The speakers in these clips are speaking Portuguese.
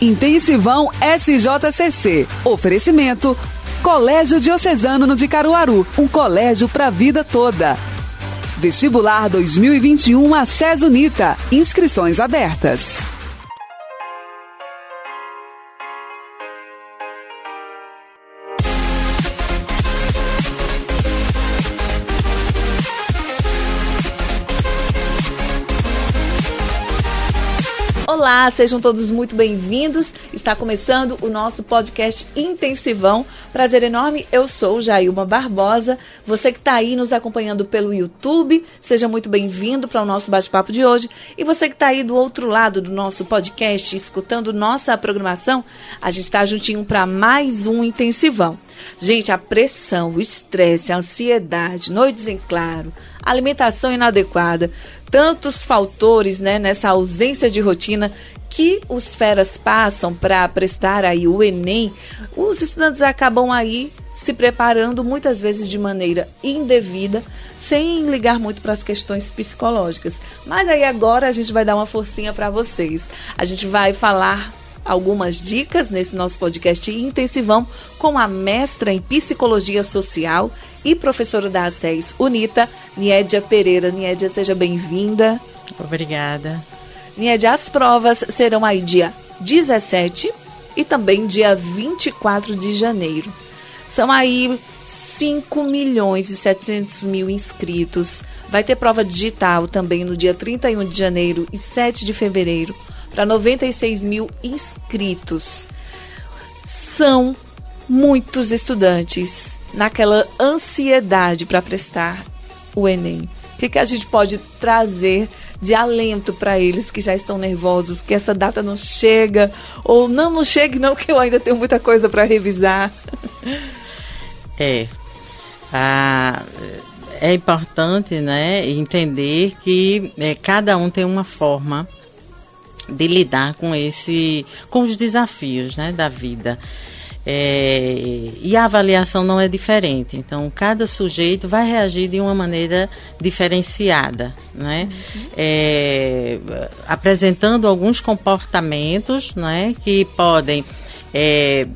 Intensivão SJCC. Oferecimento Colégio Diocesano de Caruaru, um colégio para a vida toda. Vestibular 2021 a Unita. Inscrições abertas. Olá, sejam todos muito bem-vindos. Está começando o nosso podcast Intensivão. Prazer enorme, eu sou Jailma Barbosa. Você que está aí nos acompanhando pelo YouTube, seja muito bem-vindo para o nosso bate-papo de hoje. E você que está aí do outro lado do nosso podcast, escutando nossa programação, a gente está juntinho para mais um Intensivão. Gente, a pressão, o estresse, a ansiedade, noites em claro, alimentação inadequada, tantos fatores né, nessa ausência de rotina que os feras passam para prestar aí o Enem, os estudantes acabam aí se preparando muitas vezes de maneira indevida, sem ligar muito para as questões psicológicas. Mas aí agora a gente vai dar uma forcinha para vocês. A gente vai falar algumas dicas nesse nosso podcast intensivão com a mestra em psicologia social e professora da ACES UNITA, Niédia Pereira. Niédia, seja bem-vinda. Obrigada. Niédia, as provas serão aí dia 17 e também dia 24 de janeiro. São aí 5 milhões e 700 mil inscritos. Vai ter prova digital também no dia 31 de janeiro e 7 de fevereiro para 96 mil inscritos. São muitos estudantes naquela ansiedade para prestar o Enem. O que, que a gente pode trazer de alento para eles que já estão nervosos, que essa data não chega, ou não, não chegue não, que eu ainda tenho muita coisa para revisar. É. Ah, é importante né, entender que é, cada um tem uma forma de lidar com esse com os desafios né, da vida. É, e a avaliação não é diferente. Então, cada sujeito vai reagir de uma maneira diferenciada, né? Uhum. É, apresentando alguns comportamentos né, que podem é,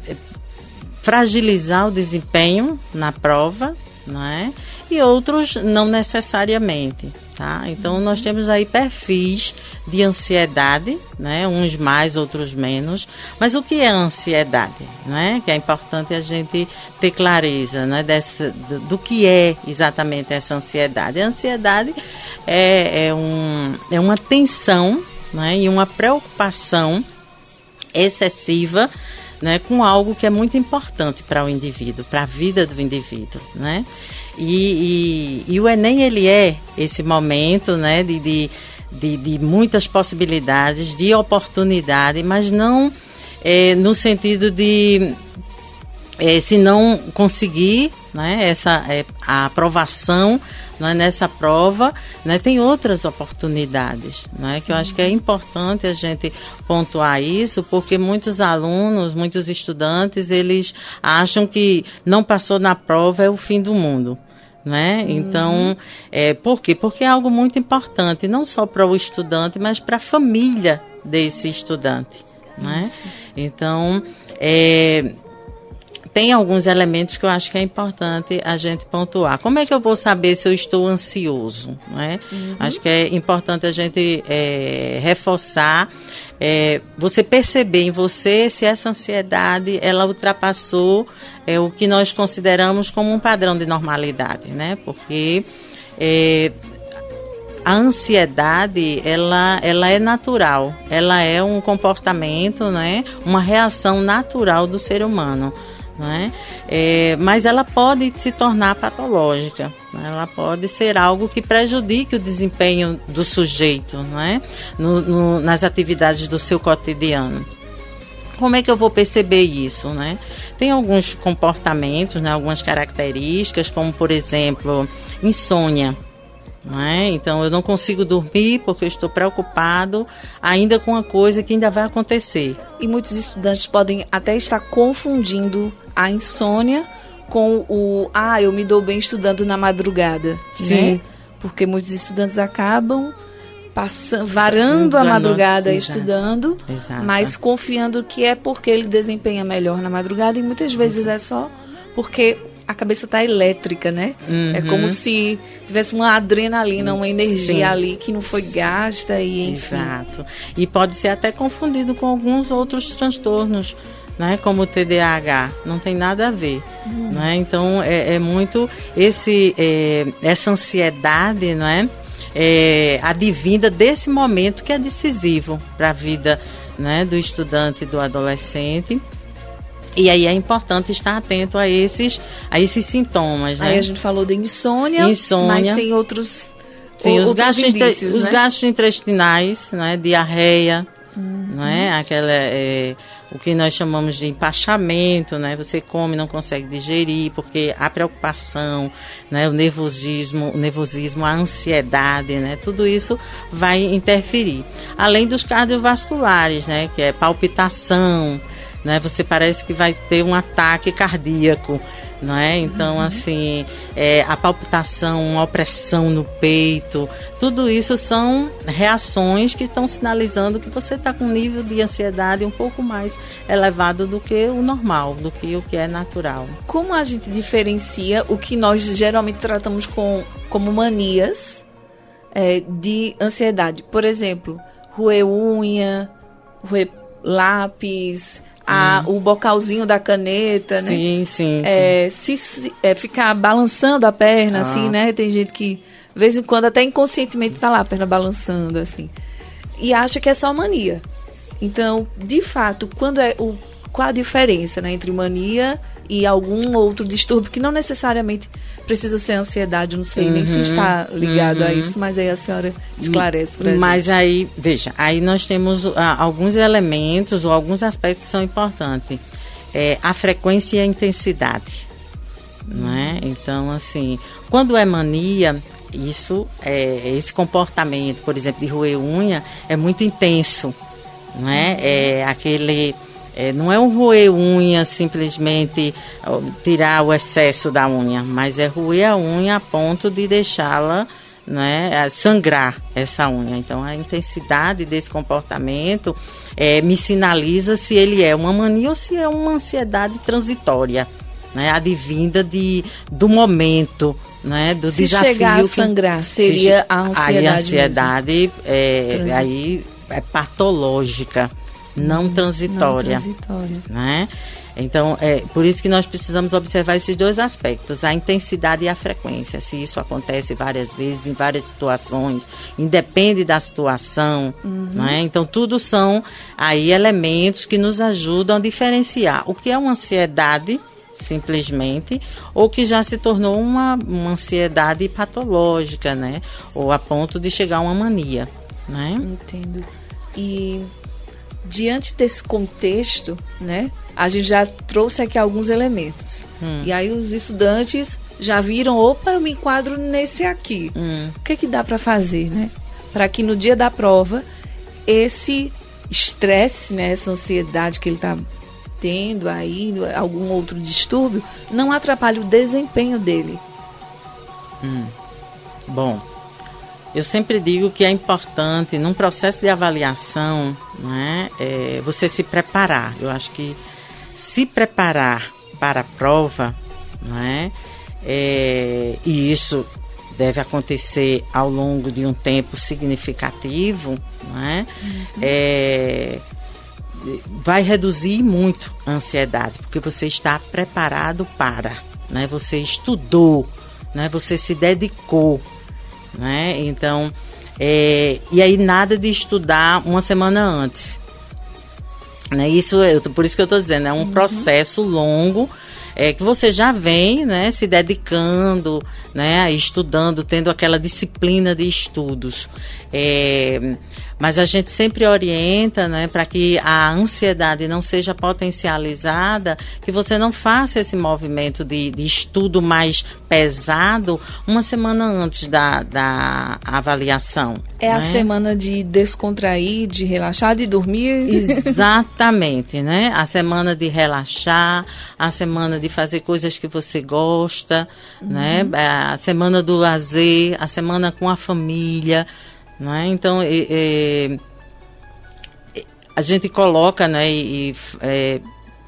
fragilizar o desempenho na prova, né? e outros não necessariamente. Tá? Então nós temos aí perfis de ansiedade, né? Uns mais, outros menos. Mas o que é ansiedade, né? Que é importante a gente ter clareza, né? Dessa, do, do que é exatamente essa ansiedade. A ansiedade é, é, um, é uma tensão, né? E uma preocupação excessiva né, com algo que é muito importante para o indivíduo, para a vida do indivíduo, né? E, e, e, o Enem ele é esse momento, né, de, de, de, de muitas possibilidades, de oportunidade, mas não é, no sentido de é, se não conseguir né, essa é, a aprovação né, nessa prova, né, tem outras oportunidades, né, que eu acho que é importante a gente pontuar isso, porque muitos alunos, muitos estudantes, eles acham que não passou na prova é o fim do mundo. Né? Uhum. Então, é, por quê? Porque é algo muito importante, não só para o estudante, mas para a família desse estudante. Né? Então, é, tem alguns elementos que eu acho que é importante a gente pontuar. Como é que eu vou saber se eu estou ansioso? Né? Uhum. Acho que é importante a gente é, reforçar, é, você perceber em você se essa ansiedade ela ultrapassou é, o que nós consideramos como um padrão de normalidade, né? Porque é, a ansiedade ela, ela é natural, ela é um comportamento, né? Uma reação natural do ser humano é? É, mas ela pode se tornar patológica, né? ela pode ser algo que prejudique o desempenho do sujeito é? no, no, nas atividades do seu cotidiano. Como é que eu vou perceber isso? Né? Tem alguns comportamentos, né? algumas características, como por exemplo, insônia. É? Então eu não consigo dormir porque eu estou preocupado ainda com uma coisa que ainda vai acontecer. E muitos estudantes podem até estar confundindo a insônia com o ah, eu me dou bem estudando na madrugada. Sim. Né? Porque muitos estudantes acabam passando, varando a madrugada Exato. estudando, Exato. mas confiando que é porque ele desempenha melhor na madrugada e muitas vezes é só porque a cabeça está elétrica, né? É Uhum. como se tivesse uma adrenalina, uma energia Sim. ali que não foi gasta e enfim. Exato. E pode ser até confundido com alguns outros transtornos, né? Como o TDAH. Não tem nada a ver. Né? Então, é, é muito esse, é, essa ansiedade, né? É, advinda desse momento que é decisivo para a vida né, do estudante e do adolescente. E aí é importante estar atento a esses, a esses sintomas, né? Aí a gente falou de insônia, Insônia. mas tem outros Sim, os, outros gastrointre- indícios, os né? gastrointestinais, né? Diarreia, Uhum. não é? Aquela, é, o que nós chamamos de empachamento, né? Você come não consegue digerir, porque a preocupação, né? O nervosismo, o nervosismo, a ansiedade, né? Tudo isso vai interferir. Além dos cardiovasculares, né? Que é palpitação, né? Você parece que vai ter um ataque cardíaco, não é? Então, assim, é, a palpitação, uma opressão no peito, tudo isso são reações que estão sinalizando que você está com um nível de ansiedade um pouco mais elevado do que o normal, do que o que é natural. Como a gente diferencia o que nós geralmente tratamos com, como manias é, de ansiedade? Por exemplo, roer unha, roer lápis, a, o bocalzinho da caneta, né? Sim, sim. sim. É, se, se- é, ficar balançando a perna, Ah. assim, né? Tem gente que, de vez em quando, até inconscientemente tá lá a perna balançando, assim. E acha que é só mania. Então, de fato, quando é o, qual a diferença né, entre mania e algum outro distúrbio que não necessariamente precisa ser ansiedade, não sei nem se Uhum, está ligado a uhum. isso, mas aí a senhora esclarece pra Mas gente. aí, veja, aí nós temos ah, alguns elementos ou alguns aspectos que são importantes. É, a frequência e a intensidade. Não é? Então, assim, quando é mania, isso é esse comportamento, por exemplo, de roer unha, é muito intenso. Não é? É aquele. É, não é um roer unha simplesmente tirar o excesso da unha, mas é roer a unha a ponto de deixá-la né, sangrar essa unha. Então, a intensidade desse comportamento eh, me sinaliza se ele é uma mania ou se é uma ansiedade transitória, né, advinda de, do momento, né, do Se desafio. chegar a sangrar, se seria che- a ansiedade Aí a ansiedade é, aí é patológica, não transitória Não transitória. né? Então, é por isso que nós precisamos observar esses dois aspectos, a intensidade e a frequência. Se isso acontece várias vezes, em várias situações, independe da situação, né? Então, tudo são aí elementos que nos ajudam a diferenciar o que é uma ansiedade simplesmente, ou que já se tornou uma, uma ansiedade patológica, né? Ou a ponto de chegar a uma mania, né? Entendo. E diante desse contexto, né, a gente já trouxe aqui alguns elementos. Hum. E aí os estudantes já viram, opa, eu me enquadro nesse aqui. Hum. O que é que dá para fazer, né? Para que no dia da prova esse estresse, né, essa ansiedade que ele está tendo aí, algum outro distúrbio, não atrapalhe o desempenho dele. Bom, eu sempre digo que é importante, num processo de avaliação, né, é, você se preparar. Eu acho que se preparar para a prova, né, é, e isso deve acontecer ao longo de um tempo significativo, né, é, vai reduzir muito a ansiedade, porque você está preparado para, né? Você estudou, né? Você se dedicou, né? Então, é, e aí nada de estudar uma semana antes, né? Isso, eu, por isso que eu estou dizendo, é um processo longo é, que você já vem, né, se dedicando, né, estudando, tendo aquela disciplina de estudos. É, mas a gente sempre orienta, né, para que a ansiedade não seja potencializada, que você não faça esse movimento de, de estudo mais pesado uma semana antes da, da avaliação. É a né? semana de descontrair, de relaxar, de dormir. Exatamente, né? A semana de relaxar, a semana de fazer coisas que você gosta, né? A semana do lazer, a semana com a família, Não é? Então, é, é, a gente coloca né, e, é,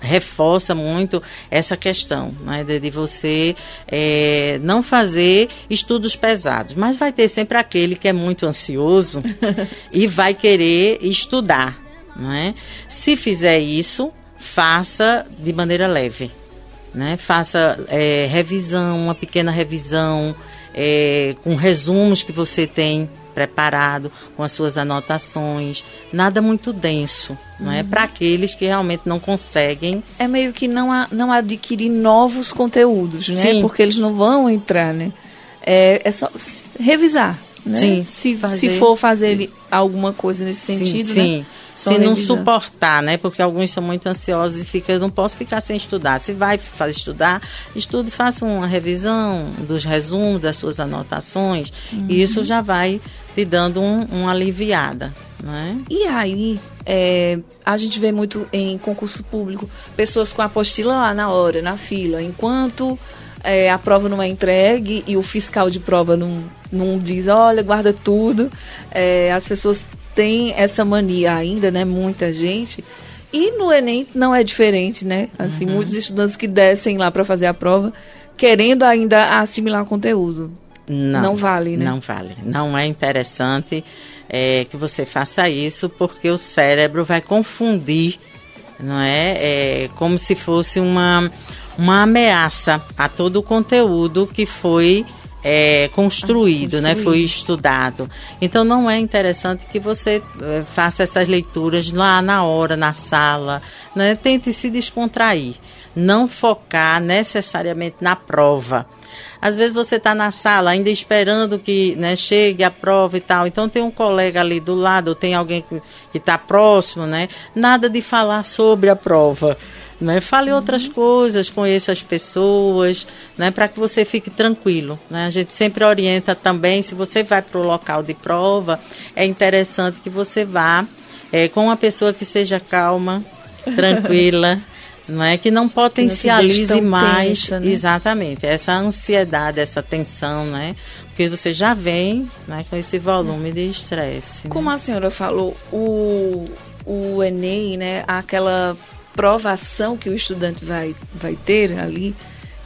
reforça muito essa questão né, de, de você é, não fazer estudos pesados. Mas vai ter sempre aquele que é muito ansioso e vai querer estudar. Não é? Se fizer isso, faça de maneira leve. Né? Faça é, revisão, uma pequena revisão, é, com resumos que você tem preparado, com as suas anotações, nada muito denso, uhum. não é? Uhum. Para aqueles que realmente não conseguem. É meio que não, a, não adquirir novos conteúdos, né? Sim. Porque eles não vão entrar, né? É, é só revisar, né? Sim, se, fazer... se for fazer alguma coisa nesse sentido, sim, sim. Né? se não suportar, né? Porque alguns são muito ansiosos e fica, eu não posso ficar sem estudar. Se vai fazer estudar, estude, faça uma revisão dos resumos das suas anotações uhum. e isso já vai te dando um, uma aliviada, né? E aí, é, a gente vê muito em concurso público pessoas com a apostila lá na hora, na fila, enquanto é, a prova não é entregue e o fiscal de prova não, não diz, olha, guarda tudo. É, as pessoas tem essa mania ainda, né? Muita gente. E no Enem não é diferente, né? Assim, uhum. muitos estudantes que descem lá para fazer a prova querendo ainda assimilar conteúdo. Não, não vale, né? Não vale. Não é interessante é, que você faça isso, porque o cérebro vai confundir, não é? é como se fosse uma, uma ameaça a todo o conteúdo que foi é, construído, ah, né? Foi estudado. Então não é interessante que você é, faça essas leituras lá na hora, na sala, né? Tente se descontrair, não focar necessariamente na prova. Às vezes você está na sala ainda esperando que né, chegue a prova e tal. Então tem um colega ali do lado, ou tem alguém que está próximo, né? Nada de falar sobre a prova. Né? Fale uhum. outras coisas, conheça as pessoas, né? para que você fique tranquilo. Né? A gente sempre orienta também, se você vai para o local de prova, é interessante que você vá é, com uma pessoa que seja calma, tranquila. não é que não potencialize não mais tensa, né? exatamente essa ansiedade essa tensão né porque você já vem né, com esse volume de estresse como né? a senhora falou o o Enem né aquela provação que o estudante vai, vai ter ali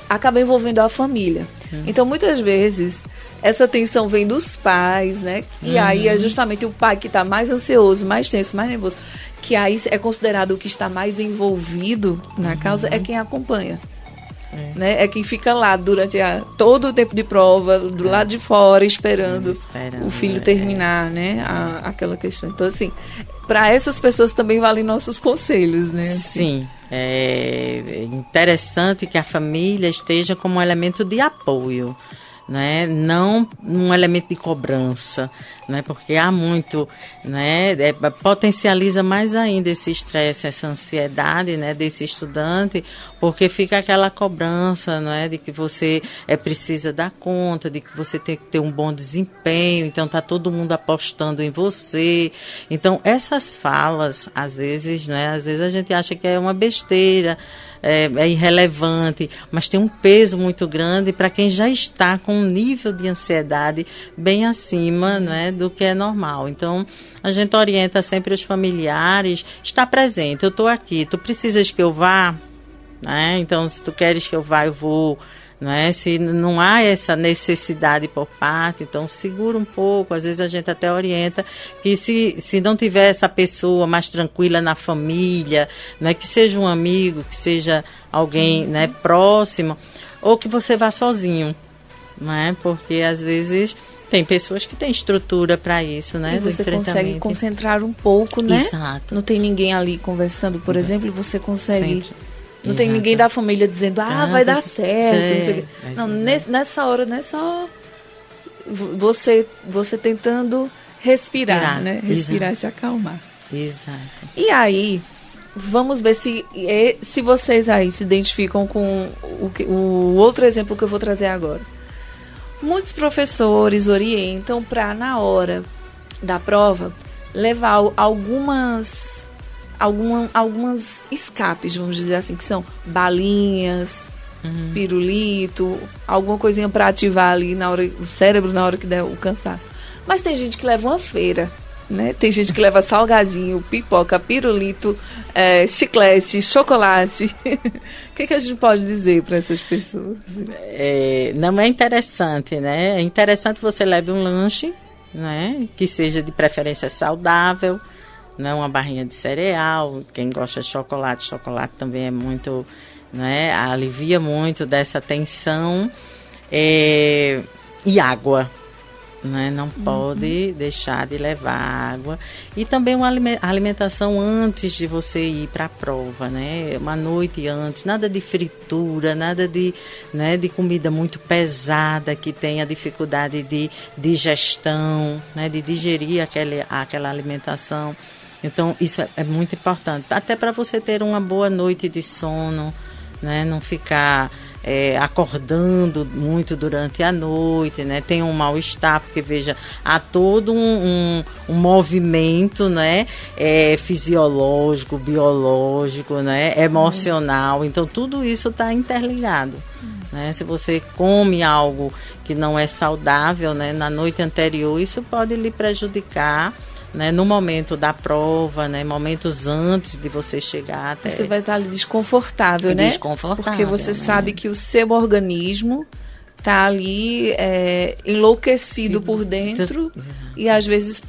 acaba envolvendo a família. Uhum. Então, muitas vezes, essa tensão vem dos pais, né? E uhum. aí é justamente o pai que está mais ansioso, mais tenso, mais nervoso, que aí é considerado o que está mais envolvido na uhum. causa, é quem acompanha. É. Né? é quem fica lá durante a, todo o tempo de prova, do é. lado de fora, esperando, esperando o filho é. terminar, né? A, aquela questão. Então, assim, para essas pessoas também valem nossos conselhos, né? Assim. Sim. É interessante que a família esteja como um elemento de apoio né? não um elemento de cobrança, né? porque há muito, né? É, potencializa mais ainda esse estresse, essa ansiedade né? desse estudante, porque fica aquela cobrança né? de que você é, precisa dar conta, de que você tem que ter um bom desempenho, então está todo mundo apostando em você. Então, essas falas, às vezes, né? às vezes a gente acha que é uma besteira, é, é irrelevante, mas tem um peso muito grande para quem já está com um nível de ansiedade bem acima né, do que é normal. Então, a gente orienta sempre os familiares, está presente, eu estou aqui, tu precisas que eu vá? Né? Então, se tu queres que eu vá, eu vou não é? Se não há essa necessidade por parte, então segura um pouco. Às vezes a gente até orienta que se, se não tiver essa pessoa mais tranquila na família, não é que seja um amigo, que seja alguém, né, próximo, ou que você vá sozinho, não é? Porque às vezes tem pessoas que têm estrutura para isso, né? E você consegue concentrar um pouco, né? Exato. Não tem ninguém ali conversando, por Exato. exemplo, você consegue Sempre não Exato. tem ninguém da família dizendo, ah, ah vai dar certo. É, não, nesse, nessa hora não é só você, você tentando respirar, Respirar. né? Respirar e se acalmar. Exato. E aí, vamos ver se, se vocês aí se identificam com o, o outro exemplo que eu vou trazer agora. Muitos professores orientam para, na hora da prova, levar algumas alguma, algumas escapes, vamos dizer assim, que são balinhas, uhum. pirulito, alguma coisinha para ativar ali na hora o cérebro na hora que der o cansaço. Mas tem gente que leva uma feira. Né? Tem gente que leva salgadinho, pipoca, pirulito, é, chiclete, chocolate. o que, que, a gente pode dizer para essas pessoas? É, não é interessante, né? É interessante você leve um lanche, né? Que seja de preferência saudável, não uma barrinha de cereal. Quem gosta de chocolate, chocolate também é muito, né? Alivia muito dessa tensão. É, e água, né? Não uhum. pode deixar de levar água. E também uma alimentação antes de você ir para a prova, né? Uma noite antes, nada de fritura, nada de, né, de comida muito pesada que tenha dificuldade de digestão, né? De digerir aquele, aquela alimentação. Então, isso é, é muito importante. Até para você ter uma boa noite de sono, né? Não ficar é, acordando muito durante a noite, né? Tem um mal-estar, porque veja, há todo um, um, um movimento, né? É, fisiológico, biológico, né? Emocional. Então tudo isso está interligado. Né? Se você come algo que não é saudável, né? Na noite anterior, isso pode lhe prejudicar né, no momento da prova, né, momentos antes de você chegar até. Você vai estar ali desconfortável, né? Desconfortável. Porque você né? sabe que o seu organismo está ali é, enlouquecido Sim. por dentro e às vezes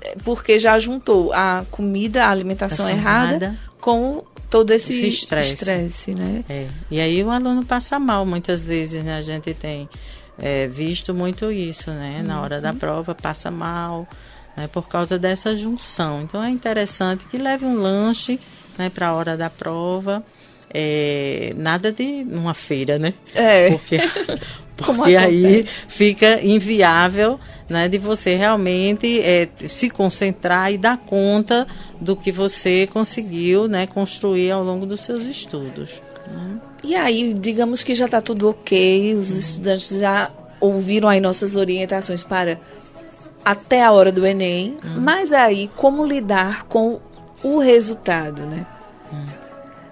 é, porque já juntou a comida, a alimentação errada, errada com todo esse estresse, né? É. E aí o aluno passa mal muitas vezes, né? A gente tem é, visto muito isso, né? Na hora da uhum. prova passa mal, né, por causa dessa junção. Então é interessante que leve um lanche né, para a hora da prova. É, nada de uma feira, né? É. Porque, porque aí fica inviável né, de você realmente é, se concentrar e dar conta do que você conseguiu né, construir ao longo dos seus estudos. Né? E aí, digamos que já está tudo ok, os estudantes já ouviram aí nossas orientações para até a hora do Enem, uhum. mas aí como lidar com o resultado, né?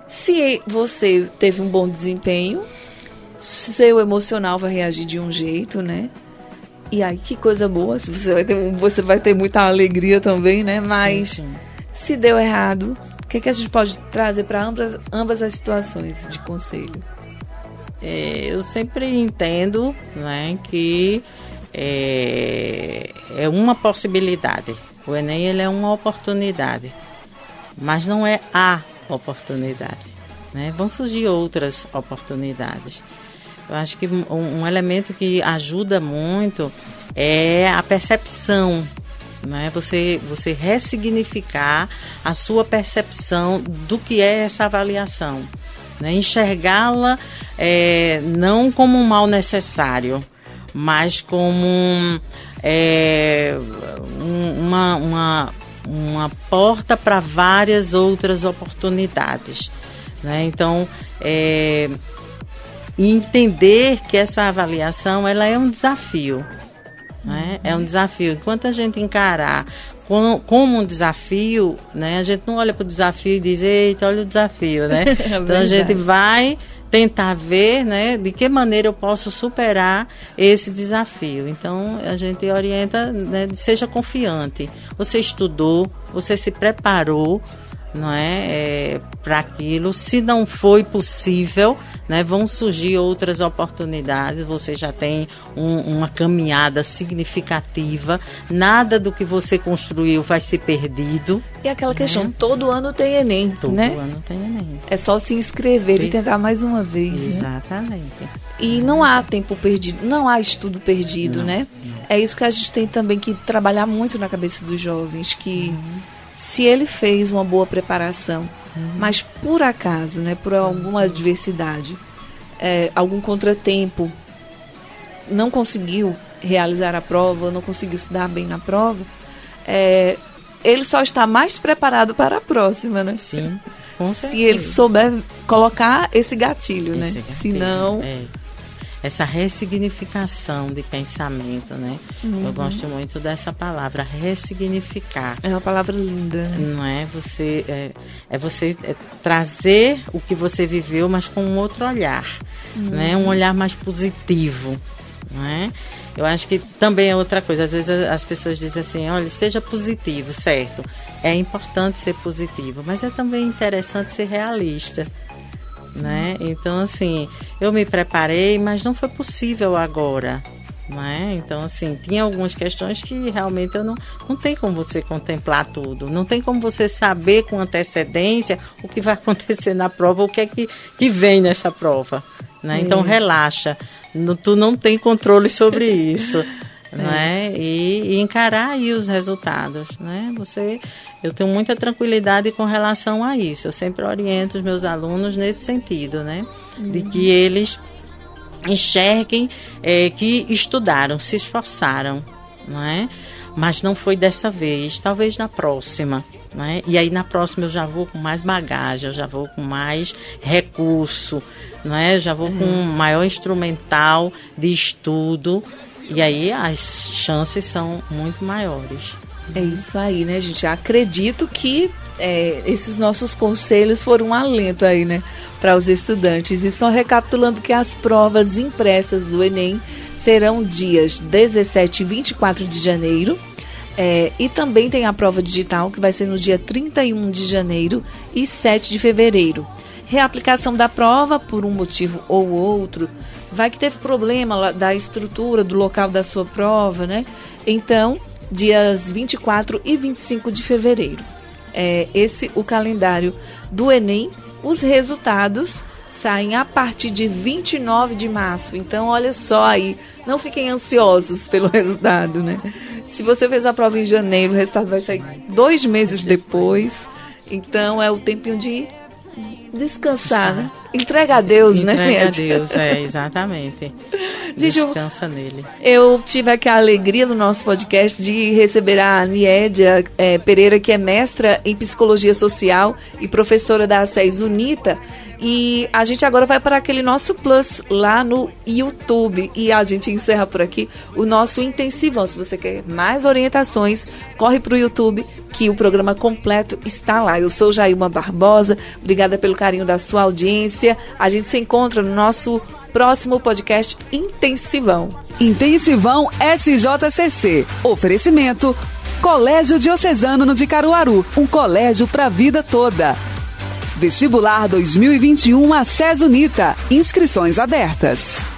Se você teve um bom desempenho, seu emocional vai reagir de um jeito, né? E aí que coisa boa, se você vai ter, você vai ter muita alegria também, né? Mas sim, sim. se deu errado, o que, que a gente pode trazer para ambas, ambas as situações de conselho? É, eu sempre entendo, né, que é, é uma possibilidade. O Enem ele é uma oportunidade, mas não é a oportunidade. Né? Vão surgir outras oportunidades. Eu acho que um, um elemento que ajuda muito é a percepção né? Você, você ressignificar a sua percepção do que é essa avaliação, né? enxergá-la é, não como um mal necessário, mas como é, uma, uma, uma porta para várias outras oportunidades. Né? Então, é, entender que essa avaliação ela é um desafio. Né? É um desafio. Enquanto a gente encarar como um desafio, né? A gente não olha para o desafio e diz, eita, olha o desafio, né? É então a gente vai tentar ver né, de que maneira eu posso superar esse desafio. Então, a gente orienta, né, seja confiante. Você estudou, você se preparou não é, é para aquilo. Se não foi possível, né, vão surgir outras oportunidades. Você já tem um, uma caminhada significativa. Nada do que você construiu vai ser perdido. E aquela né? questão, todo ano tem Enem, todo né? ano tem Enem. É só se inscrever e tentar mais uma vez. Né? Exatamente. Né? E não há tempo perdido, não há estudo perdido, não, né? Não. É isso que a gente tem também que trabalhar muito na cabeça dos jovens, que uhum. Se ele fez uma boa preparação, Uhum. Mas por acaso, né, por alguma adversidade, é, algum contratempo, não conseguiu realizar a prova, não conseguiu se dar bem na prova, é, ele só está mais preparado para a próxima, né? Sim. Se ele souber colocar esse gatilho, esse né? Gatilho, Senão. É essa ressignificação de pensamento, né? Uhum. Eu gosto muito dessa palavra, ressignificar. É uma palavra linda. Não é você é, é você é trazer o que você viveu, mas com um outro olhar, uhum. né? Um olhar mais positivo, não é? Eu acho que também é outra coisa. Às vezes as pessoas dizem assim, olha, seja positivo, certo? É importante ser positivo, mas é também interessante ser realista. Né? Então, assim, eu me preparei, mas não foi possível agora. Né? Então, assim, tinha algumas questões que realmente eu não, não tem como você contemplar tudo, não tem como você saber com antecedência o que vai acontecer na prova, o que é que, que vem nessa prova. Né? Então, relaxa, tu não tem controle sobre isso. né? E, e, encarar aí os resultados, né? Você, eu tenho muita tranquilidade com relação a isso. Eu sempre oriento os meus alunos nesse sentido, né? Uhum. De que eles enxerguem é, que estudaram, se esforçaram, não é? Mas não foi dessa vez, talvez na próxima. Né? E aí na próxima eu já vou com mais bagagem, eu já vou com mais recurso, né? já vou com um maior instrumental de estudo e aí as chances são muito maiores. É isso aí, né, gente? Acredito que é, esses nossos conselhos foram um alento aí, né, para os estudantes. E só recapitulando que as provas impressas do Enem serão dias 17 e 24 de janeiro. É, e também tem a prova digital, que vai ser no dia 31 de janeiro e 7 de fevereiro. Reaplicação da prova, por um motivo ou outro, vai que teve problema da estrutura do local da sua prova, né? Então, dias 24 e 25 de fevereiro. É esse o calendário do Enem. Os resultados saem a partir de 29 de março. Então, olha só aí, não fiquem ansiosos pelo resultado, né? Se você fez a prova em janeiro, o resultado vai sair dois meses depois. Então, é o tempinho de descansar, né? Entrega a Deus, Entrega né? Entrega a Deus, é, exatamente. Descansa eu, nele. Eu tive aqui a alegria no nosso podcast de receber a Niédia é, Pereira, que é mestra em Psicologia Social e professora da SES UNITA. E a gente agora vai para aquele nosso plus lá no YouTube. E a gente encerra por aqui o nosso intensivão. Se você quer mais orientações, corre para o YouTube que o programa completo está lá. Eu sou Jailma Barbosa. Obrigada pelo carinho da sua audiência. A gente se encontra no nosso próximo podcast Intensivão. Intensivão SJCC. Oferecimento Colégio Diocesano de Caruaru, um colégio para a vida toda. Vestibular 2021 a Unita. Inscrições abertas.